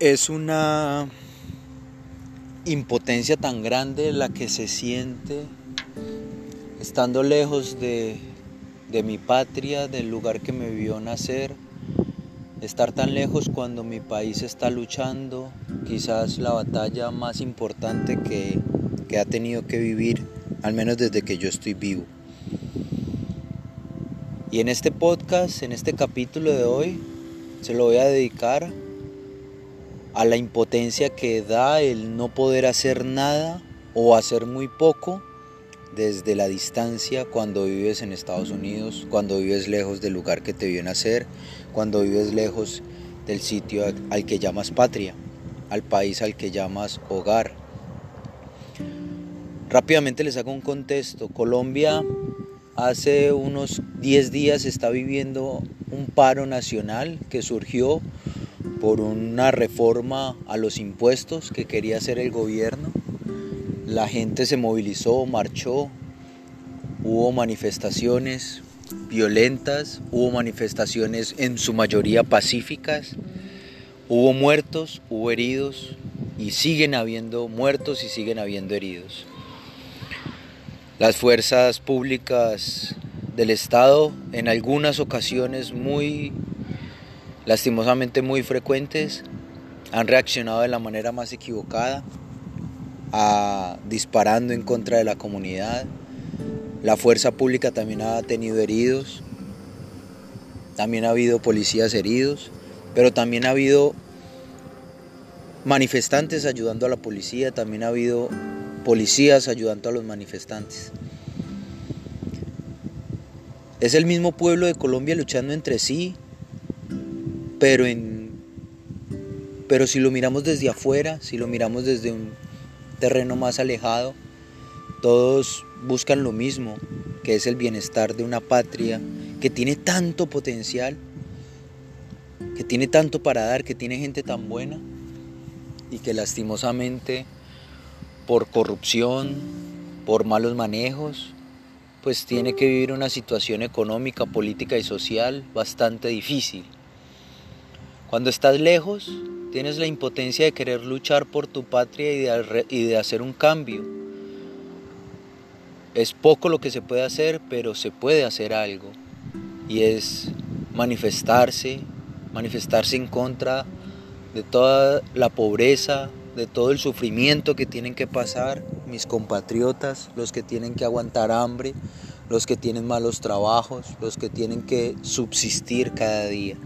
Es una impotencia tan grande la que se siente estando lejos de, de mi patria, del lugar que me vio nacer, estar tan lejos cuando mi país está luchando, quizás la batalla más importante que, que ha tenido que vivir, al menos desde que yo estoy vivo. Y en este podcast, en este capítulo de hoy, se lo voy a dedicar a la impotencia que da el no poder hacer nada o hacer muy poco desde la distancia cuando vives en Estados Unidos, cuando vives lejos del lugar que te vio nacer, cuando vives lejos del sitio al que llamas patria, al país al que llamas hogar. Rápidamente les hago un contexto. Colombia hace unos 10 días está viviendo un paro nacional que surgió por una reforma a los impuestos que quería hacer el gobierno. La gente se movilizó, marchó, hubo manifestaciones violentas, hubo manifestaciones en su mayoría pacíficas, hubo muertos, hubo heridos y siguen habiendo muertos y siguen habiendo heridos. Las fuerzas públicas del Estado en algunas ocasiones muy lastimosamente muy frecuentes, han reaccionado de la manera más equivocada, a, disparando en contra de la comunidad. La fuerza pública también ha tenido heridos, también ha habido policías heridos, pero también ha habido manifestantes ayudando a la policía, también ha habido policías ayudando a los manifestantes. Es el mismo pueblo de Colombia luchando entre sí, pero, en, pero si lo miramos desde afuera, si lo miramos desde un terreno más alejado, todos buscan lo mismo, que es el bienestar de una patria que tiene tanto potencial, que tiene tanto para dar, que tiene gente tan buena y que lastimosamente por corrupción, por malos manejos, pues tiene que vivir una situación económica, política y social bastante difícil. Cuando estás lejos, tienes la impotencia de querer luchar por tu patria y de, hacer un cambio. Es poco lo que se puede hacer, pero se puede hacer algo. Y es manifestarse, manifestarse en contra de toda la pobreza, de todo el sufrimiento que tienen que pasar mis compatriotas, los que tienen que aguantar hambre, los que tienen malos trabajos, los que tienen que subsistir cada día.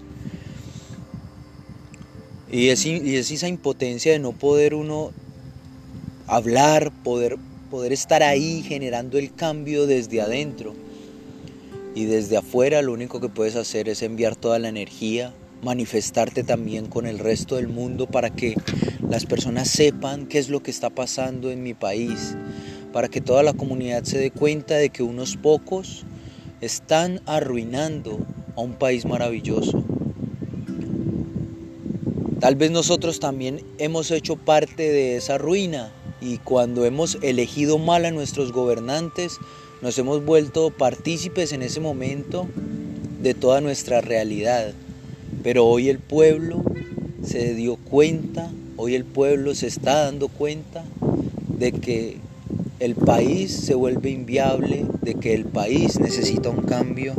Y es, esa impotencia de no poder uno hablar, poder, poder estar ahí generando el cambio desde adentro. Y desde afuera lo único que puedes hacer es enviar toda la energía, manifestarte también con el resto del mundo para que las personas sepan qué es lo que está pasando en mi país, para que toda la comunidad se dé cuenta de que unos pocos están arruinando a un país maravilloso. Tal vez nosotros también hemos hecho parte de esa ruina y cuando hemos elegido mal a nuestros gobernantes, nos hemos vuelto partícipes en ese momento de toda nuestra realidad. Pero hoy el pueblo se dio cuenta, hoy el pueblo se está dando cuenta de que el país se vuelve inviable, de que el país necesita un cambio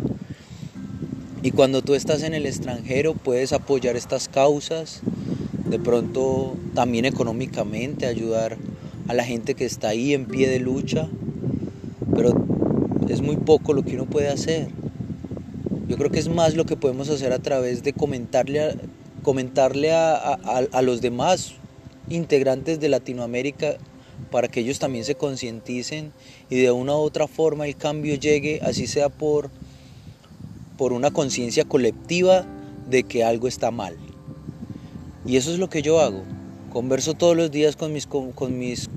y cuando tú estás en el extranjero puedes apoyar estas causas, de pronto también económicamente ayudar a la gente que está ahí en pie de lucha, pero es muy poco lo que uno puede hacer. Yo creo que es más lo que podemos hacer a través de comentarle a, comentarle a, a los demás integrantes de Latinoamérica para que ellos también se concienticen y de una u otra forma el cambio llegue, así sea por por una conciencia colectiva de que algo está mal. Y eso es lo que yo hago. Converso todos los días con mis,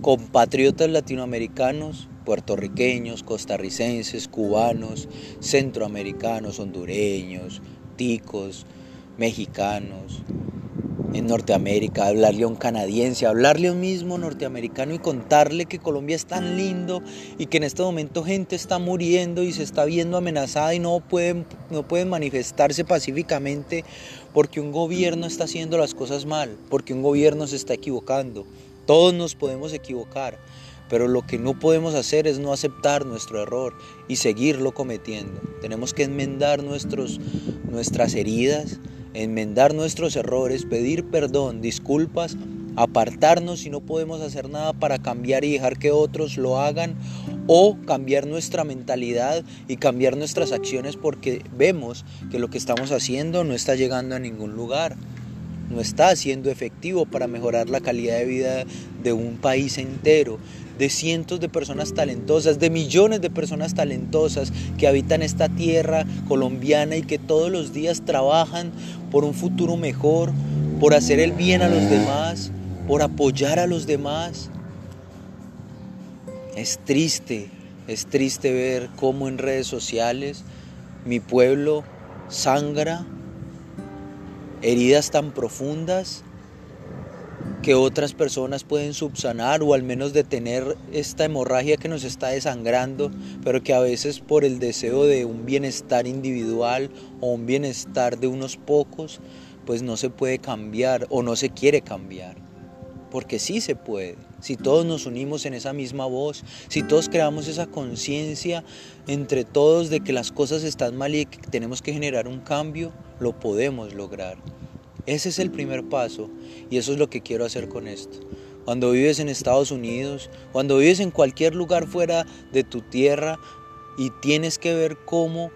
compatriotas latinoamericanos, puertorriqueños, costarricenses, cubanos, centroamericanos, hondureños, ticos, mexicanos, en Norteamérica, hablarle a un canadiense, hablarle a un mismo norteamericano y contarle que Colombia es tan lindo y que en este momento gente está muriendo y se está viendo amenazada y no pueden, no pueden manifestarse pacíficamente porque un gobierno está haciendo las cosas mal, porque un gobierno se está equivocando. Todos nos podemos equivocar, pero lo que no podemos hacer es no aceptar nuestro error y seguirlo cometiendo. Tenemos que enmendar nuestros, nuestras heridas, enmendar nuestros errores, pedir perdón, disculpas, apartarnos si no podemos hacer nada para cambiar y dejar que otros lo hagan o cambiar nuestra mentalidad y cambiar nuestras acciones porque vemos que lo que estamos haciendo no está llegando a ningún lugar, no está siendo efectivo para mejorar la calidad de vida de un país entero de cientos de personas talentosas, de millones de personas talentosas que habitan esta tierra colombiana y que todos los días trabajan por un futuro mejor, por hacer el bien a los demás, por apoyar a los demás. Es triste, es triste ver cómo en redes sociales mi pueblo sangra heridas tan profundas que otras personas pueden subsanar o al menos detener esta hemorragia que nos está desangrando, pero que a veces por el deseo de un bienestar individual o un bienestar de unos pocos, pues no se puede cambiar o no se quiere cambiar. Porque sí se puede, si todos nos unimos en esa misma voz, si todos creamos esa conciencia entre todos de que las cosas están mal y que tenemos que generar un cambio, lo podemos lograr. Ese es el primer paso y eso es lo que quiero hacer con esto. Cuando vives en Estados Unidos, cuando vives en cualquier lugar fuera de tu tierra y tienes que ver cómo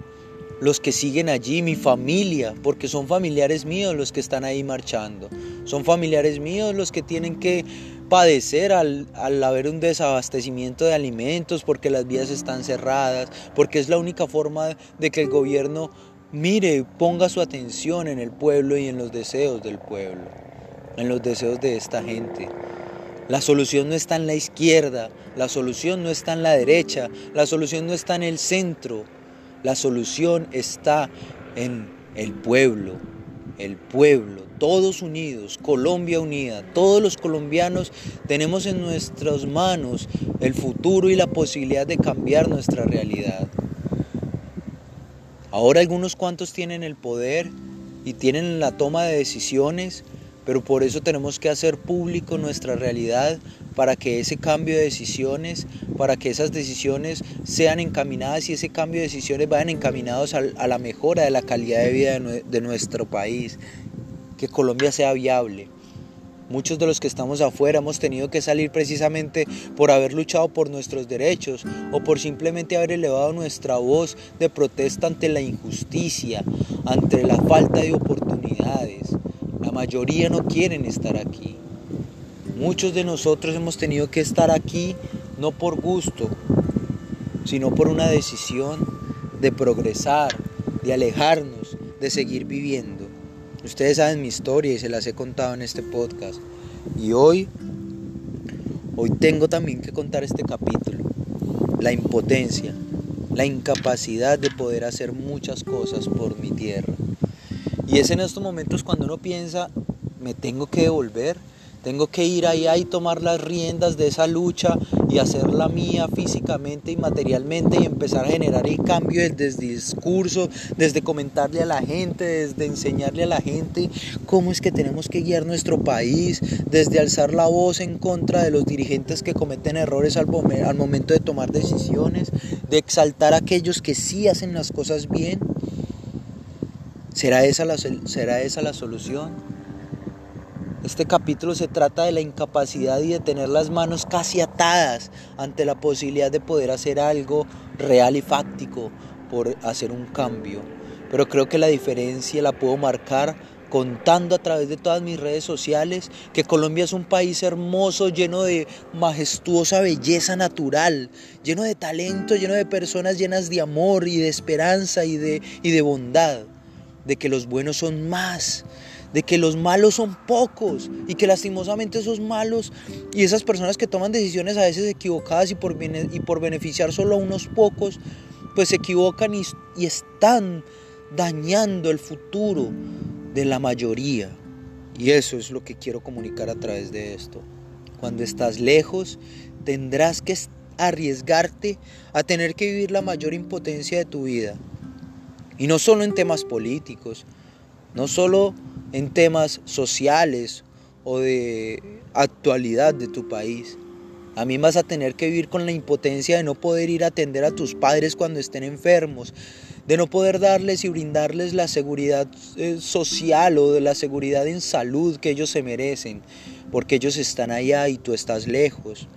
los que siguen allí, mi familia, porque son familiares míos los que están ahí marchando, son familiares míos los que tienen que padecer al, al, haber un desabastecimiento de alimentos, porque las vías están cerradas, porque es la única forma de que el gobierno Mire, ponga su atención en el pueblo y en los deseos del pueblo, en los deseos de esta gente. La solución no está en la izquierda, la solución no está en la derecha, la solución no está en el centro, la solución está en el pueblo, el pueblo, todos unidos, Colombia unida, todos los colombianos tenemos en nuestras manos el futuro y la posibilidad de cambiar nuestra realidad. Ahora algunos cuantos tienen el poder y tienen la toma de decisiones, pero por eso tenemos que hacer público nuestra realidad para que ese cambio de decisiones, para que esas decisiones sean encaminadas y ese cambio de decisiones vayan encaminados a, la mejora de la calidad de vida de nuestro país, que Colombia sea viable. Muchos de los que estamos afuera hemos tenido que salir precisamente por haber luchado por nuestros derechos o por simplemente haber elevado nuestra voz de protesta ante la injusticia, ante la falta de oportunidades. La mayoría no quieren estar aquí. Muchos de nosotros hemos tenido que estar aquí no por gusto, sino por una decisión de progresar, de alejarnos, de seguir viviendo. Ustedes saben mi historia y se las he contado en este podcast. Y hoy, hoy tengo también que contar este capítulo. La impotencia, la incapacidad de poder hacer muchas cosas por mi tierra. Y es en estos momentos cuando uno piensa, me tengo que devolver, tengo que ir allá y tomar las riendas de esa lucha y hacerla mía físicamente y materialmente y empezar a generar el cambio desde discurso, desde comentarle a la gente, desde enseñarle a la gente cómo es que tenemos que guiar nuestro país, desde alzar la voz en contra de los dirigentes que cometen errores al, al momento de tomar decisiones, de exaltar a aquellos que sí hacen las cosas bien. ¿Será esa la, será esa la solución? Este capítulo se trata de la incapacidad y de tener las manos casi atadas ante la posibilidad de poder hacer algo real y fáctico por hacer un cambio. Pero creo que la diferencia la puedo marcar contando a través de todas mis redes sociales que Colombia es un país hermoso, lleno de majestuosa belleza natural, lleno de talento, lleno de personas llenas de amor y de esperanza y de, y de bondad, de que los buenos son más, de que los malos son pocos y que lastimosamente esos malos y esas personas que toman decisiones a veces equivocadas y por, y por beneficiar solo a unos pocos, pues se equivocan y, están dañando el futuro de la mayoría. Y eso es lo que quiero comunicar a través de esto. Cuando estás lejos, tendrás que arriesgarte a tener que vivir la mayor impotencia de tu vida. Y no solo en temas políticos, no solo en temas sociales o de actualidad de tu país. A mí vas a tener que vivir con la impotencia de no poder ir a atender a tus padres cuando estén enfermos, de no poder darles y brindarles la seguridad eh, social o de la seguridad en salud que ellos se merecen, porque ellos están allá y tú estás lejos,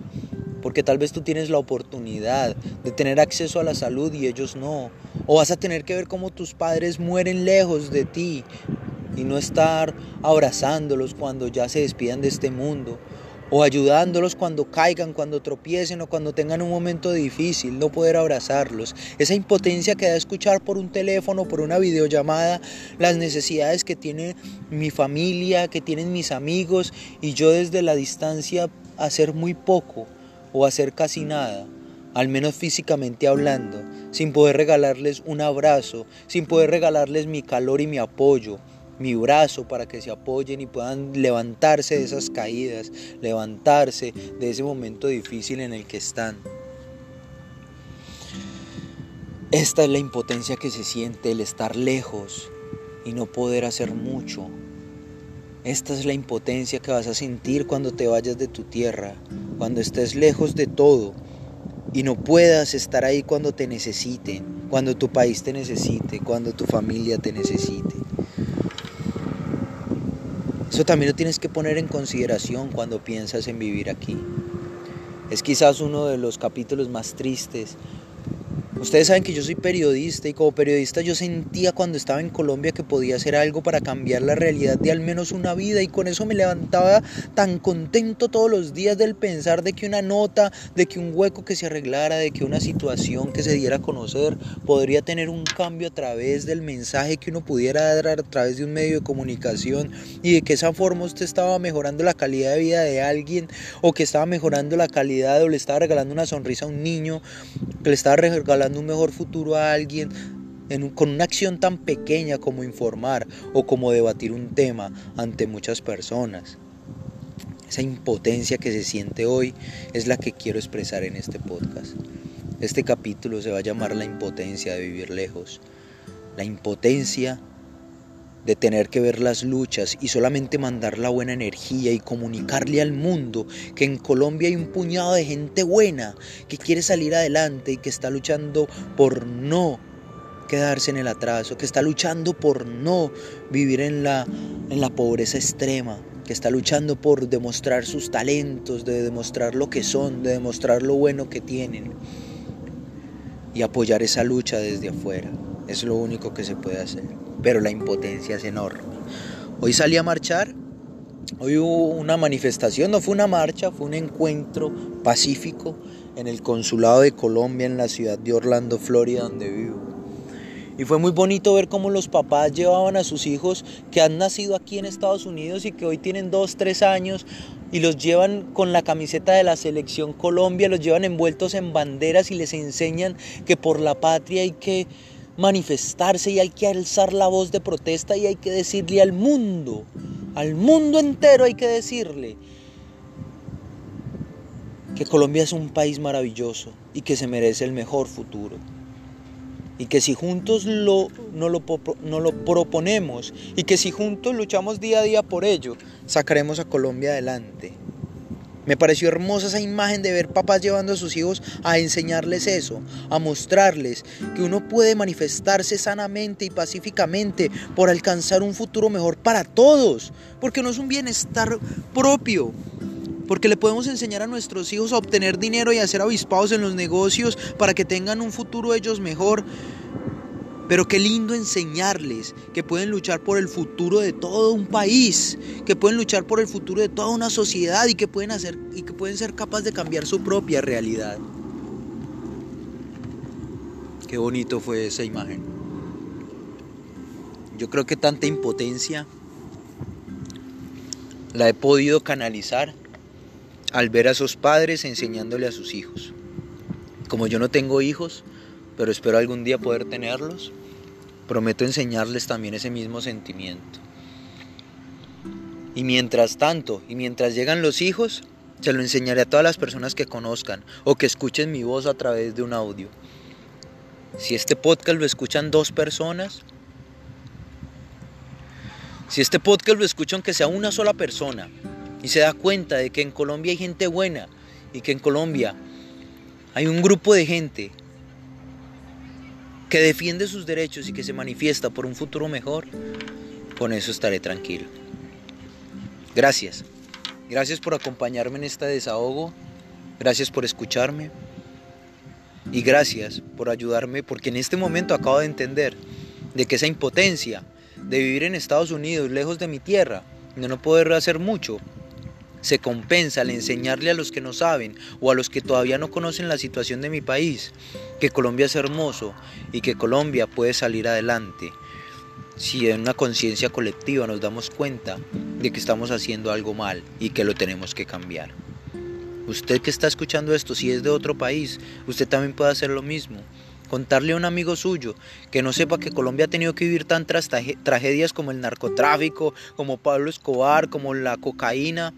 porque tal vez tú tienes la oportunidad de tener acceso a la salud y ellos no, o vas a tener que ver cómo tus padres mueren lejos de ti y no estar abrazándolos cuando ya se despidan de este mundo o ayudándolos cuando caigan, cuando tropiecen o cuando tengan un momento difícil, no poder abrazarlos. Esa impotencia que da escuchar por un teléfono, por una videollamada, las necesidades que tiene mi familia, que tienen mis amigos y yo desde la distancia hacer muy poco o hacer casi nada, al menos físicamente hablando, sin poder regalarles un abrazo, sin poder regalarles mi calor y mi apoyo mi brazo para que se apoyen y puedan levantarse de esas caídas, levantarse de ese momento difícil en el que están. Esta es la impotencia que se siente el estar lejos y no poder hacer mucho. Esta es la impotencia que vas a sentir cuando te vayas de tu tierra, cuando estés lejos de todo y no puedas estar ahí cuando te necesiten, cuando tu país te necesite, cuando tu familia te necesite. Eso también lo tienes que poner en consideración cuando piensas en vivir aquí. Es quizás uno de los capítulos más tristes Ustedes saben que yo soy periodista y como periodista yo sentía cuando estaba en Colombia que podía hacer algo para cambiar la realidad de al menos una vida y con eso me levantaba tan contento todos los días del pensar de que una nota, de que un hueco que se arreglara, de que una situación que se diera a conocer podría tener un cambio a través del mensaje que uno pudiera dar a través de un medio de comunicación y de que esa forma usted estaba mejorando la calidad de vida de alguien o que estaba mejorando la calidad o le estaba regalando una sonrisa a un niño, que le estaba regalando un mejor futuro a alguien con una acción tan pequeña como informar o como debatir un tema ante muchas personas. Esa impotencia que se siente hoy es la que quiero expresar en este podcast. Este capítulo se va a llamar La impotencia de vivir lejos. La impotencia de tener que ver las luchas y solamente mandar la buena energía y comunicarle al mundo que en Colombia hay un puñado de gente buena que quiere salir adelante y que está luchando por no quedarse en el atraso, que está luchando por no vivir en la, en la pobreza extrema, que está luchando por demostrar sus talentos, de demostrar lo que son, de demostrar lo bueno que tienen y apoyar esa lucha desde afuera. Es lo único que se puede hacer pero la impotencia es enorme. Hoy salí a marchar, hoy hubo una manifestación, no fue una marcha, fue un encuentro pacífico en el Consulado de Colombia en la ciudad de Orlando, Florida, donde vivo. Y fue muy bonito ver cómo los papás llevaban a sus hijos que han nacido aquí en Estados Unidos y que hoy tienen dos, tres años y los llevan con la camiseta de la selección Colombia, los llevan envueltos en banderas y les enseñan que por la patria hay que manifestarse y hay que alzar la voz de protesta y hay que decirle al mundo, al mundo entero hay que decirle que Colombia es un país maravilloso y que se merece el mejor futuro. Y que si juntos lo, no, lo, no lo proponemos y que si juntos luchamos día a día por ello, sacaremos a Colombia adelante. Me pareció hermosa esa imagen de ver papás llevando a sus hijos a enseñarles eso, a mostrarles que uno puede manifestarse sanamente y pacíficamente por alcanzar un futuro mejor para todos, porque no es un bienestar propio, porque le podemos enseñar a nuestros hijos a obtener dinero y a ser avispados en los negocios para que tengan un futuro ellos mejor, pero qué lindo enseñarles que pueden luchar por el futuro de todo un país, que pueden luchar por el futuro de toda una sociedad y que pueden hacer y que pueden ser capaces de cambiar su propia realidad. Qué bonito fue esa imagen. Yo creo que tanta impotencia la he podido canalizar al ver a esos padres enseñándole a sus hijos. Como yo no tengo hijos, pero espero algún día poder tenerlos. Prometo enseñarles también ese mismo sentimiento. Y mientras tanto, y mientras llegan los hijos, se lo enseñaré a todas las personas que conozcan o que escuchen mi voz a través de un audio. Si este podcast lo escuchan dos personas, si este podcast lo escucha aunque sea una sola persona y se da cuenta de que en Colombia hay gente buena y que en Colombia hay un grupo de gente que defiende sus derechos y que se manifiesta por un futuro mejor, con eso estaré tranquilo. Gracias. Gracias por acompañarme en este desahogo. Gracias por escucharme. Y gracias por ayudarme porque en este momento acabo de entender de que esa impotencia de vivir en Estados Unidos, lejos de mi tierra, de no poder hacer mucho, se compensa al enseñarle a los que no saben o a los que todavía no conocen la situación de mi país que Colombia es hermoso y que Colombia puede salir adelante si en una conciencia colectiva nos damos cuenta de que estamos haciendo algo mal y que lo tenemos que cambiar. Usted que está escuchando esto, si es de otro país, usted también puede hacer lo mismo. Contarle a un amigo suyo que no sepa que Colombia ha tenido que vivir tantas tragedias como el narcotráfico, como Pablo Escobar, como la cocaína,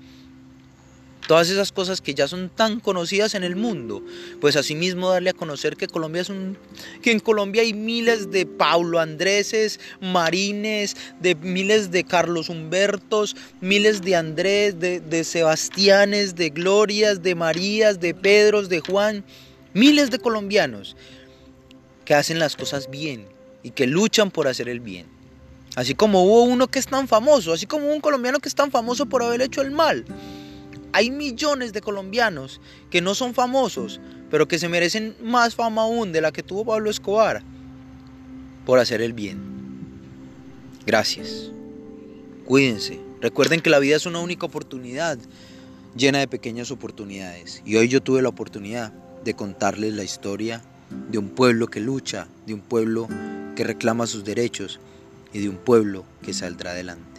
todas esas cosas que ya son tan conocidas en el mundo, pues asimismo darle a conocer que Colombia es un que en Colombia hay miles de Paulo Andréses, Marines, de miles de Carlos Humbertos, miles de Andrés, de, de Sebastianes, de Glorias, de Marías, de Pedros, de Juan, miles de colombianos que hacen las cosas bien y que luchan por hacer el bien. Así como hubo uno que es tan famoso, así como un colombiano que es tan famoso por haber hecho el mal. Hay millones de colombianos que no son famosos, pero que se merecen más fama aún de la que tuvo Pablo Escobar por hacer el bien. Gracias. Cuídense. Recuerden que la vida es una única oportunidad llena de pequeñas oportunidades. Y hoy yo tuve la oportunidad de contarles la historia de un pueblo que lucha, de un pueblo que reclama sus derechos y de un pueblo que saldrá adelante.